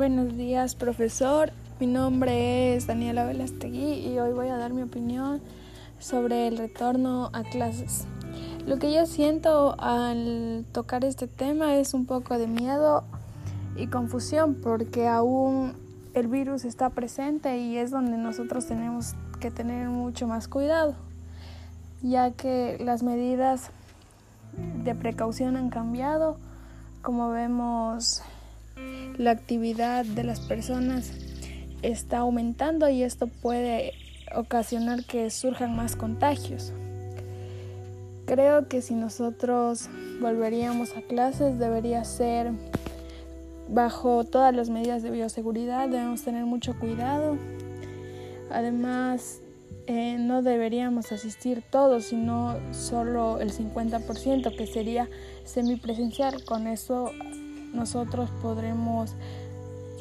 Buenos días, profesor. Mi nombre es Daniela Velastegui y hoy voy a dar mi opinión sobre el retorno a clases. Lo que yo siento al tocar este tema es un poco de miedo y confusión porque aún el virus está presente y es donde nosotros tenemos que tener mucho más cuidado, ya que las medidas de precaución han cambiado, como vemos la actividad de las personas está aumentando y esto puede ocasionar que surjan más contagios. Creo que si nosotros volveríamos a clases debería ser bajo todas las medidas de bioseguridad, debemos tener mucho cuidado. Además, eh, no deberíamos asistir todos, sino solo el 50%, que sería semipresencial. Con eso nosotros podremos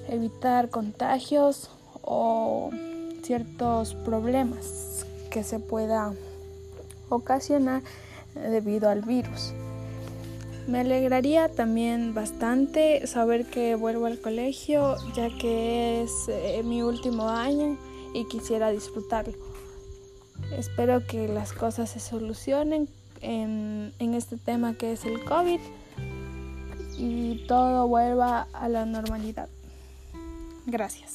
evitar contagios o ciertos problemas que se pueda ocasionar debido al virus. Me alegraría también bastante saber que vuelvo al colegio ya que es eh, mi último año y quisiera disfrutarlo. Espero que las cosas se solucionen en, en este tema que es el COVID y todo vuelva a la normalidad. Gracias.